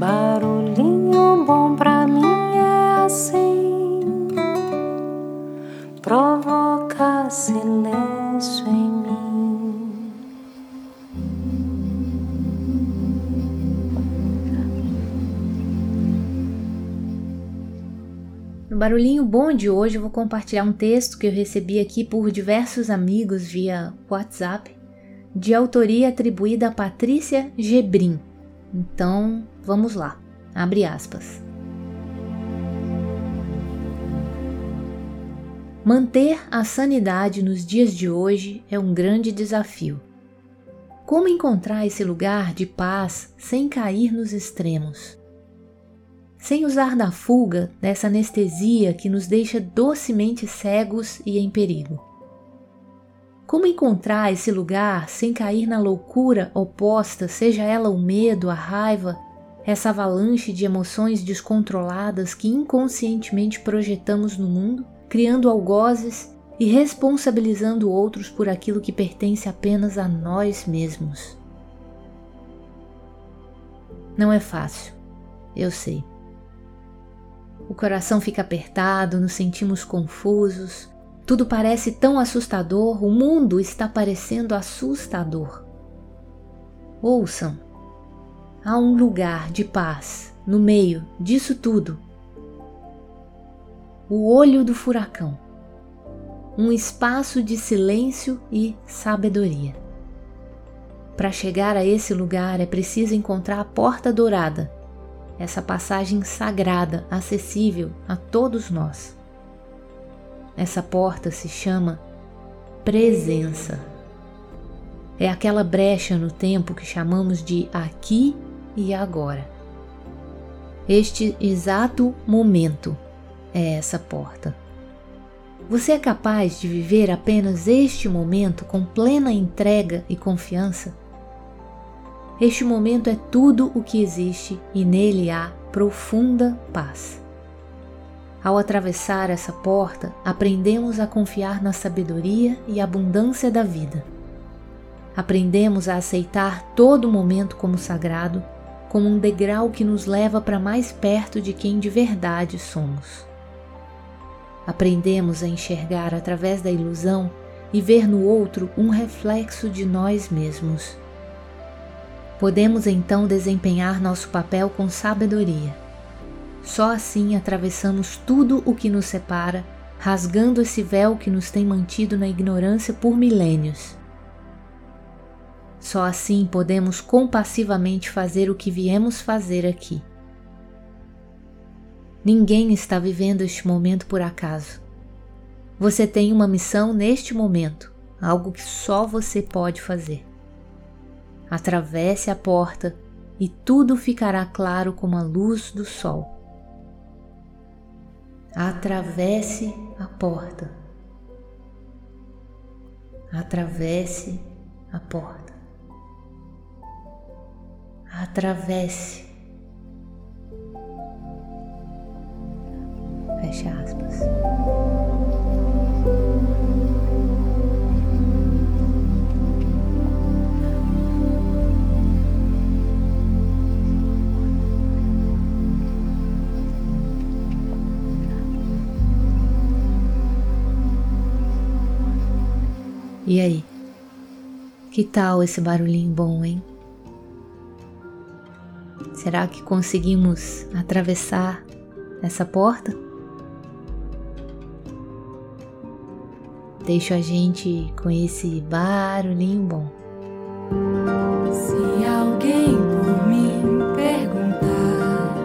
Barulhinho bom pra mim é assim, provoca silêncio em mim. No Barulhinho Bom de hoje eu vou compartilhar um texto que eu recebi aqui por diversos amigos via WhatsApp, de autoria atribuída a Patrícia Gebrim. Então, vamos lá. Abre aspas. Manter a sanidade nos dias de hoje é um grande desafio. Como encontrar esse lugar de paz sem cair nos extremos? Sem usar da fuga dessa anestesia que nos deixa docemente cegos e em perigo. Como encontrar esse lugar sem cair na loucura oposta, seja ela o medo, a raiva, essa avalanche de emoções descontroladas que inconscientemente projetamos no mundo, criando algozes e responsabilizando outros por aquilo que pertence apenas a nós mesmos? Não é fácil, eu sei. O coração fica apertado, nos sentimos confusos, tudo parece tão assustador, o mundo está parecendo assustador. Ouçam, há um lugar de paz no meio disso tudo. O olho do furacão, um espaço de silêncio e sabedoria. Para chegar a esse lugar é preciso encontrar a porta dourada, essa passagem sagrada, acessível a todos nós. Essa porta se chama presença. É aquela brecha no tempo que chamamos de aqui e agora. Este exato momento é essa porta. Você é capaz de viver apenas este momento com plena entrega e confiança? Este momento é tudo o que existe e nele há profunda paz. Ao atravessar essa porta, aprendemos a confiar na sabedoria e abundância da vida. Aprendemos a aceitar todo momento como sagrado, como um degrau que nos leva para mais perto de quem de verdade somos. Aprendemos a enxergar através da ilusão e ver no outro um reflexo de nós mesmos. Podemos então desempenhar nosso papel com sabedoria só assim atravessamos tudo o que nos separa, rasgando esse véu que nos tem mantido na ignorância por milênios. Só assim podemos compassivamente fazer o que viemos fazer aqui. Ninguém está vivendo este momento por acaso. Você tem uma missão neste momento, algo que só você pode fazer. Atravesse a porta e tudo ficará claro como a luz do sol atravesse a porta. Atravesse a porta. Atravesse. Feche aspas. E aí? Que tal esse barulhinho bom, hein? Será que conseguimos atravessar essa porta? Deixa a gente com esse barulhinho bom. Se alguém por mim perguntar,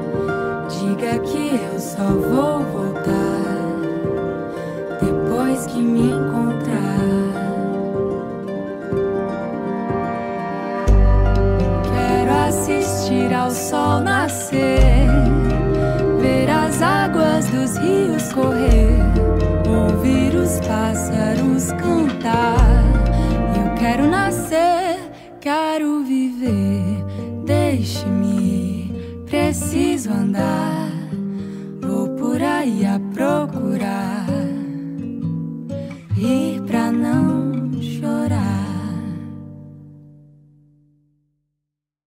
diga que eu só vou voltar depois que me encontrar. Ao sol nascer, ver as águas dos rios correr, ouvir os pássaros cantar. Eu quero nascer, quero viver, deixe-me, preciso andar. Vou por aí a procurar